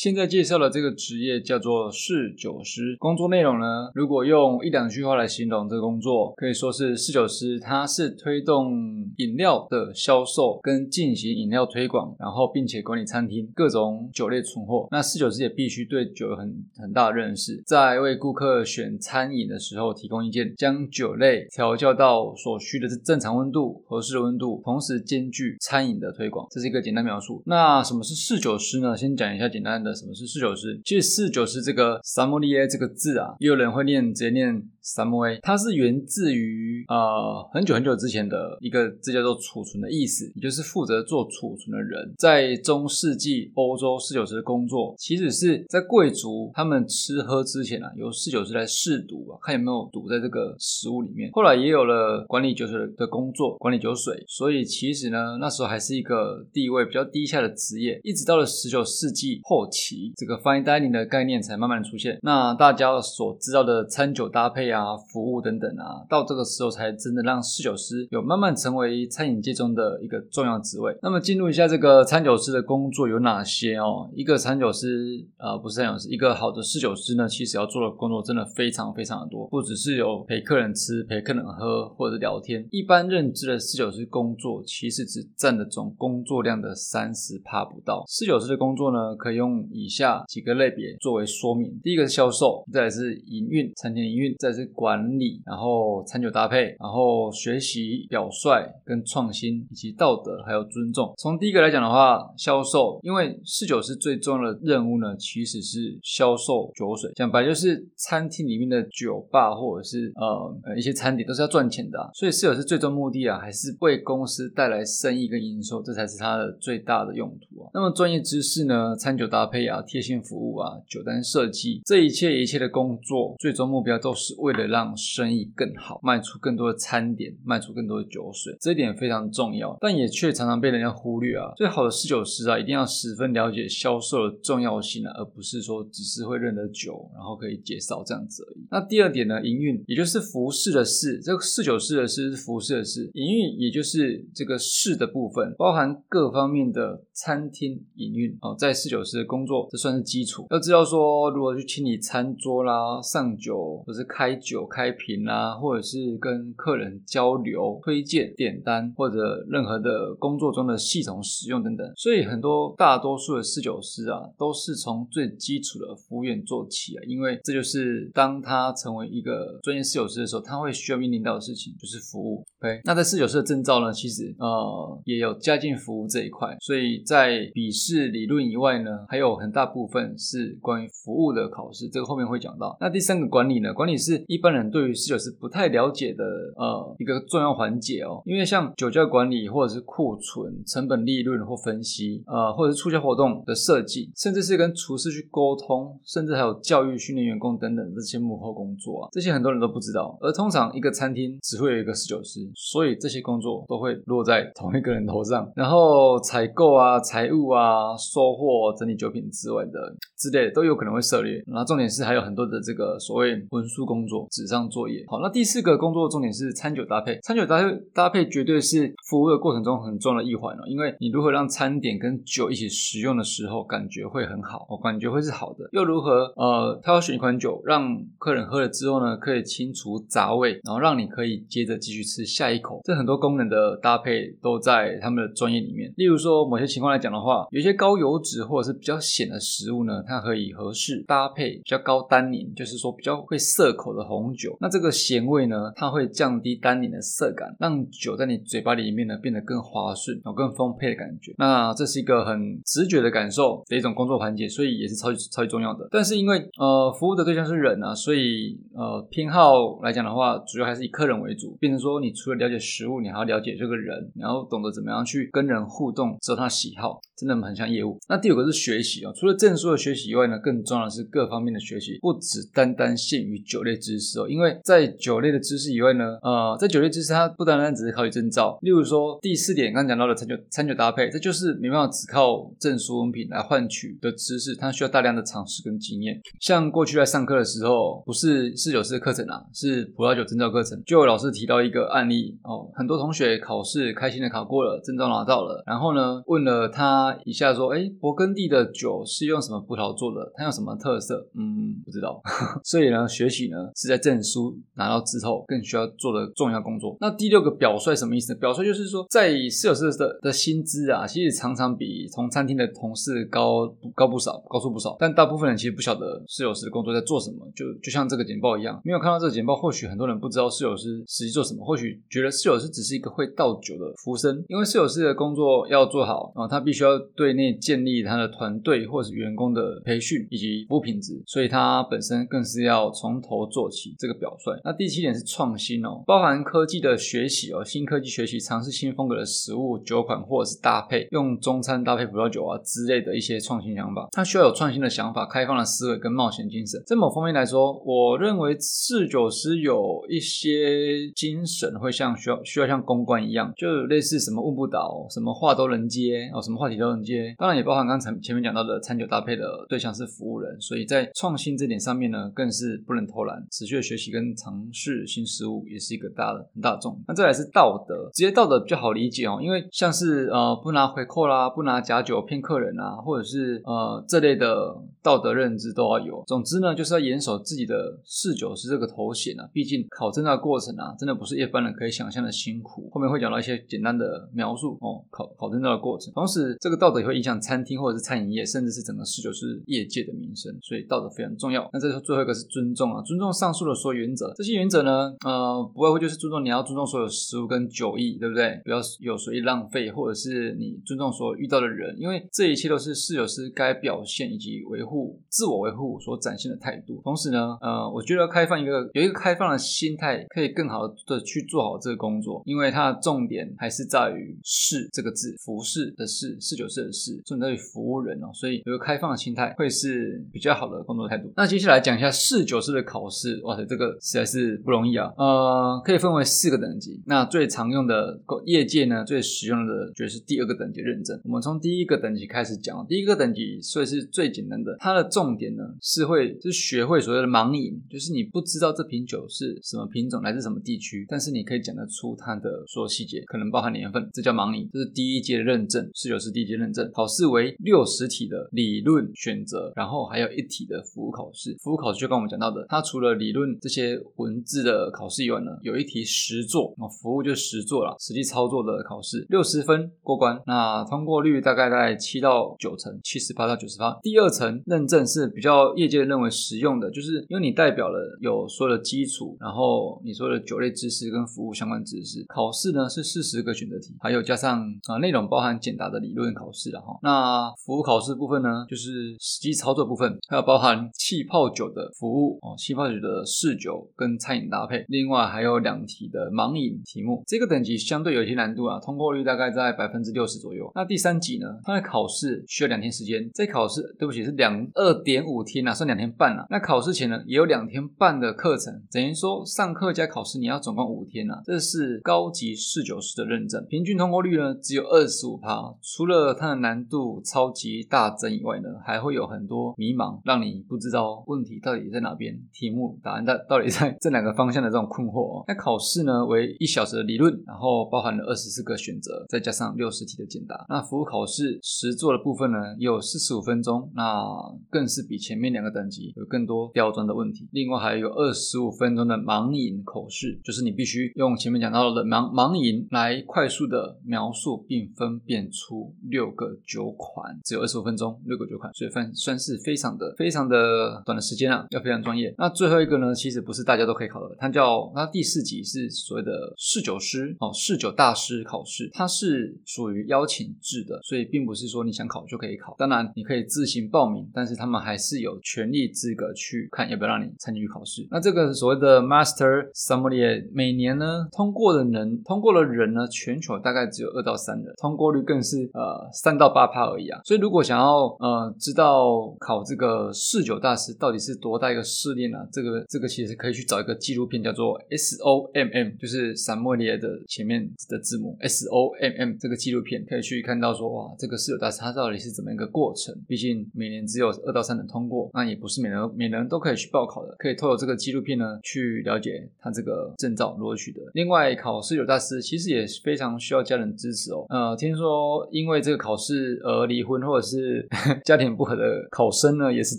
现在介绍的这个职业叫做侍酒师，工作内容呢，如果用一两句话来形容这个工作，可以说是侍酒师，他是推动饮料的销售跟进行饮料推广，然后并且管理餐厅各种酒类存货。那侍酒师也必须对酒有很很大的认识，在为顾客选餐饮的时候提供意见，将酒类调教到所需的正常温度、合适的温度，同时兼具餐饮的推广。这是一个简单描述。那什么是侍酒师呢？先讲一下简单的什么是四九式。其实四九式这个 s a m o l i e 这个字啊，也有人会念直接念 sommelier，它是源自于呃很久很久之前的一个字叫做储存的意思，也就是负责做储存的人。在中世纪欧洲，侍酒师的工作其实是在贵族他们吃喝之前啊，由侍酒师来试毒啊，看有没有毒在这个食物里面。后来也有了管理酒水的工作，管理酒水。所以其实呢，那时候还是一个地位比较低下的职业，一直到了十九世纪后期，这个 fine dining 的概念才慢慢出现。那大家所知道的餐酒搭配啊、服务等等啊，到这个时候才真的让侍酒师有慢慢成为餐饮界中的一个重要职位。那么进入一下这个餐酒师的工作有哪些哦？一个餐酒师啊，不是餐酒师，一个好的侍酒师呢，其实要做的工作真的非常非常的多，不只是有陪客人吃、陪客人喝或者聊天。一般认知的侍酒师工作其实只占的总工作量的三十趴不到。侍酒师的工作呢，可以用以下几个类别作为说明：第一个是销售，再来是营运，餐厅营运，再是管理，然后餐酒搭配，然后学习、表率跟创新，以及道德还有尊重。从第一个来讲的话，销售，因为侍酒师最重要的任务呢，其实是销售酒水。讲白就是餐厅里面的酒吧或者是呃呃一些餐点都是要赚钱的，所以侍酒师最终目的啊，还是为公司带来生意跟营收，这才是他的最大的用途啊。那么专业知识呢，餐酒搭配啊，贴心服务啊，酒单设计，这一切一切的工作，最终目标都是为为了让生意更好，卖出更多的餐点，卖出更多的酒水，这一点非常重要，但也却常常被人家忽略啊。最好的侍酒师啊，一定要十分了解销售的重要性啊，而不是说只是会认得酒，然后可以介绍这样子而已。那第二点呢，营运，也就是服饰的饰，这个侍酒师的饰是服饰的饰，营运也就是这个饰的部分，包含各方面的餐厅营运哦，在侍酒师的工作，这算是基础。要知道说如何去清理餐桌啦、上酒，或是开酒、开瓶啊，或者是跟客人交流、推荐、点单，或者任何的工作中的系统使用等等。所以很多大多数的侍酒师啊，都是从最基础的服务员做起啊，因为这就是当他成为一个专业侍酒师的时候，他会需要面临到的事情就是服务。OK，那在侍酒师的证照呢，其实呃也有家境服务这一块，所以在笔试理论以外呢，还有很大部分是关于服务的考试，这个后面会讲到。那第三个管理呢，管理是一般人对于侍酒师不太了解的呃一个重要环节哦，因为像酒窖管理或者是库存、成本利润或分析，呃或者是促销活动的设计，甚至是跟厨师去沟通，甚至还有教育训练员工等等这些幕后工作啊，这些很多人都不知道。而通常一个餐厅只会有一个侍酒师，所以这些工作都会落在同一个人头上。然后采购啊、财务啊、收货、整理酒品之外的之类的都有可能会涉猎。然后重点是还有很多的这个所谓文书工作、纸上作业。好，那第四个工作重点是餐酒搭配。餐酒搭配搭配绝对是服务的过程中很重要的一环哦，因为你如何让餐点跟酒一起食用的时候感觉会很好，哦，感觉会是好的。又如何呃，他要选一款酒，让客人喝了之后呢，可以清除杂味，然后让你可以接着继续吃下一口。这很多功能的搭配都在他们的专业里面。例如说某些情况来讲的话，有些高油脂或者是比较咸的食物呢，它可以合适搭配比较高单宁，就是说比较会涩口的红酒。那这个咸味呢，它会降低单宁的涩感，让酒在你嘴巴里面呢变得更滑顺，有更丰沛的感觉。那这是一个很直觉的感受的一种工作环节，所以也是超级超级重要的。但是因为呃服务的对象是人啊，所以呃偏好来讲的话，主要还是以客人为主。变成说，你除了了解食物，你还要了解这个人，然后懂得怎么样去跟人互动，知道他喜好，真的很像业务。那第五个是学习啊，除了证书的学习以外呢，更重要的是各方面的学习，不只单单限于酒类知识。哦，因为在酒类的知识以外呢，呃，在酒类知识它不单单只是考取证照，例如说第四点刚讲到的餐酒餐酒搭配，这就是没办法只靠证书文凭来换取的知识，它需要大量的尝试跟经验。像过去在上课的时候，不是四九四课程啊，是葡萄酒证照课程，就有老师提到一个案例哦，很多同学考试开心的考过了，证照拿到了，然后呢问了他一下说，哎，勃艮第的酒是用什么葡萄做的？它有什么特色？嗯，不知道。所以呢，学习呢是在证书拿到之后更需要做的重要工作。那第六个表率什么意思？表率就是说，在侍酒师的的薪资啊，其实常常比同餐厅的同事高高不少，高出不少。但大部分人其实不晓得室友师的工作在做什么，就就像这个简报一样，没有看到这个简报，或许很多人不知道室友师实际做什么，或许觉得侍酒师只是一个会倒酒的服务生。因为侍酒师的工作要做好啊，他必须要对内建立他的团队或是员工的培训以及服务品质，所以他本身更是要从头做起。这个表率。那第七点是创新哦，包含科技的学习哦，新科技学习，尝试新风格的食物酒款或者是搭配，用中餐搭配葡萄酒啊之类的一些创新想法。他需要有创新的想法、开放的思维跟冒险精神。在某方面来说，我认为侍酒师有一些精神会像需要需要像公关一样，就类似什么问不倒，什么话都能接哦，什么话题都能接。当然也包含刚才前面讲到的餐酒搭配的对象是服务人，所以在创新这点上面呢，更是不能偷懒，持续的学习跟尝试新事物也是一个大的很大众。那再来是道德，职业道德比较好理解哦，因为像是呃不拿回扣啦，不拿假酒骗客人啊，或者是呃这类的道德认知都要有。总之呢，就是要严守自己的侍酒师这个头衔啊，毕竟考证的过程啊，真的不是一般人可以想象的辛苦。后面会讲到一些简单的描述哦，考考证照的过程。同时，这个道德也会影响餐厅或者是餐饮业，甚至是整个侍酒师业界的名声，所以道德非常重要。那这最后一个是尊重啊，尊重上述的所有原则。这些原则呢，呃，不外乎就是尊重你要尊重所有食物跟酒意，对不对？不要有随意浪费，或者是你尊重所遇到的人，因为这一切都是侍酒师该表现以及维护自我维护所展现的态度。同时呢，呃，我觉得开放一个有一个开放的心态，可以更好的去做好这个工作，因为它的重点还是在于“侍”这个字，服侍的侍，侍酒师的侍，重点在于服务人哦。所以有个开放的心态会是比较好的工作态度。那接下来讲一下侍酒师的考试，哇塞，这个实在是不容易啊。呃，可以分为四个等级。那最常用的业界呢，最实用的就是第二个等级认证。我们从第一个等级开始讲，第一个等级所以是最简单的，它的重点呢是会就是学会所谓的盲饮，就是你不知道这瓶酒是什么品种，来自什么地区，但是你可以讲得出它的所有细节，可能包含年份，这叫盲拟，这是第一阶认证，侍酒师第一阶认证。考试为六十题的理论选择，然后还有一题的服务考试。服务考试就跟我们讲到的，它除了理论这些文字的考试以外呢，有一题实作，那服务就实作了，实际操作的考试，六十分过关，那通过率大概在七到九成，七十八到九十八。第二层认证是比较业界认为实用的，就是因为你代表了有所有的基础，然后你说的酒类知识跟服务相关知识。考试呢是四十个选择题，还有加上啊内容包含简答的理论考试了哈。那服务考试部分呢，就是实际操作部分，还有包含气泡酒的服务哦，气泡酒的试酒跟餐饮搭配，另外还有两题的盲饮题目，这个等级相对有些难度啊，通过率大概在百分之六十左右。那第三级呢，它的考试需要两天时间，这考试对不起是两二点五天啊，算两天半啊。那考试前呢也有两天半的课程，等于说上课加考试你要总共五天啊。这是高级试酒师的认证，平均通过率呢只有二十五趴。除了它的难度超级大增以外呢，还会有很多迷茫，让你不知道问题到底在哪边，题目答案到到底在这两个方向的这种困惑。哦那考试呢为一小时的理论，然后包含了二十四个选择，再加上六十题的简答。那服务考试实做的部分呢有四十五分钟，那更是比前面两个等级有更多刁钻的问题。另外还有二十五分钟的盲饮口试，就是你必须用前面讲到的盲盲饮来快速的描述并分辨出六个酒款，只有二十五分钟，六个酒款，所以算算是非常的非常的短的时间啊，要非常专业。那最后一个呢，其实不是大家都可以考的，它叫那第四级是所谓的侍酒师哦，侍酒大师考试，它是属于邀请制的，所以并不是说你想考就可以考。当然你可以自行报名，但是他们还是有权利资格去看要不要让你参与考试。那这个所谓的 Master Sommelier 每年呢通过的人通过的人呢，全球大概只有二到三人，通过率更是呃三到八趴而已啊。所以如果想要呃知道考这个侍酒大师到底是多大一个试炼呢？这个这个其实可以去找一个纪录片，叫做 S O M M，就是散莫列的前面的字母 S O M M 这个纪录片，可以去看到说哇，这个室友大师他到底是怎么一个过程？毕竟每年只有二到三人通过，那也不是每人每人都可以去报考的，可以透过这个纪录片呢去了解他这个证照如何取得。另外，考四九大师其实也非常需要家人支持哦。呃，听说因为这个考试而离婚或者是 家庭不和的考生呢，也是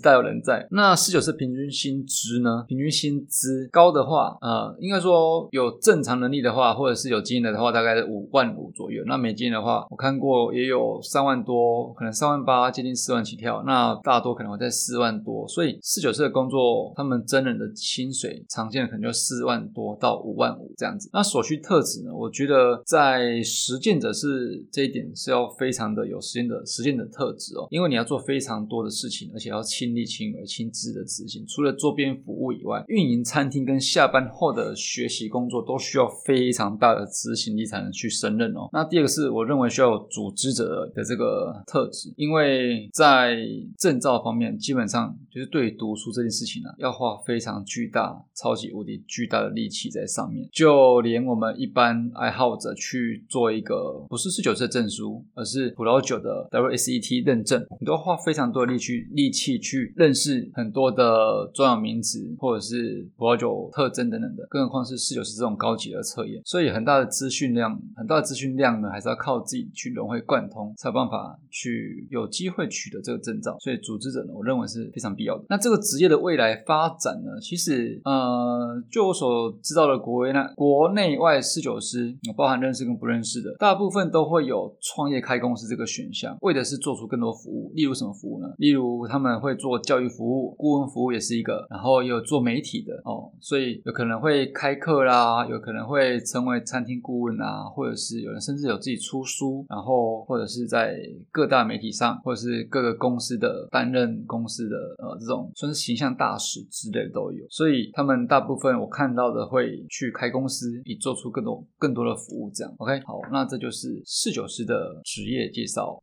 大有人在。那四九四平均薪资呢？平均薪资高的话，呃，应该说有正常能力的话，或者是有经验的话，大概是五万五左右。那没经验的话，我看过也有三万多，可能三万八，接近四万起跳。那大多可能会在四万多。所以四九四的工作，他们真人的薪水常见的可能就四万多到五万五这样子。那所需特质呢？我觉得在实践者是这一点是要非常的有实践的实践的特质哦，因为你要做非常多的事情，而且要亲力亲为、亲自的执行。除了周边服务以外，运营餐厅跟下班后的学习工作都需要非常大的执行力才能去胜任哦。那第二个是我认为需要有组织者的这个特质，因为在证照方面，基本上就是对读书这件事情呢，要花非常巨大、超级无敌巨大的力气在上面。就连我们一般爱好者去做一个不是四九的证书，而是葡萄酒的 WSET 认证，你都要花非常多的力去力气去认识很多的重要名词或者是葡萄酒特征等等的，更何况是四九是这种高级的测验，所以很大的资讯量，很大的资讯量呢，还是要靠自己去融会贯通，才有办法去有机会取得这个证照。所以组织者呢，我认为是非常必要的。那这个职业的未来发展呢，其实呃，就我所知道的国内国国内外四九师，包含认识跟不认识的，大部分都会有创业开公司这个选项，为的是做出更多服务。例如什么服务呢？例如他们会做教育服务、顾问服务也是一个，然后也有做媒体的哦，所以有可能会开课啦，有可能会成为餐厅顾问啊，或者是有人甚至有自己出书，然后或者是在各大媒体上，或者是各个公司的担任公司的呃这种算是形象大使之类的都有，所以他们大部分我看到的会去开公司，以做出更多更多的服务这样。OK，好，那这就是四九师的职业介绍。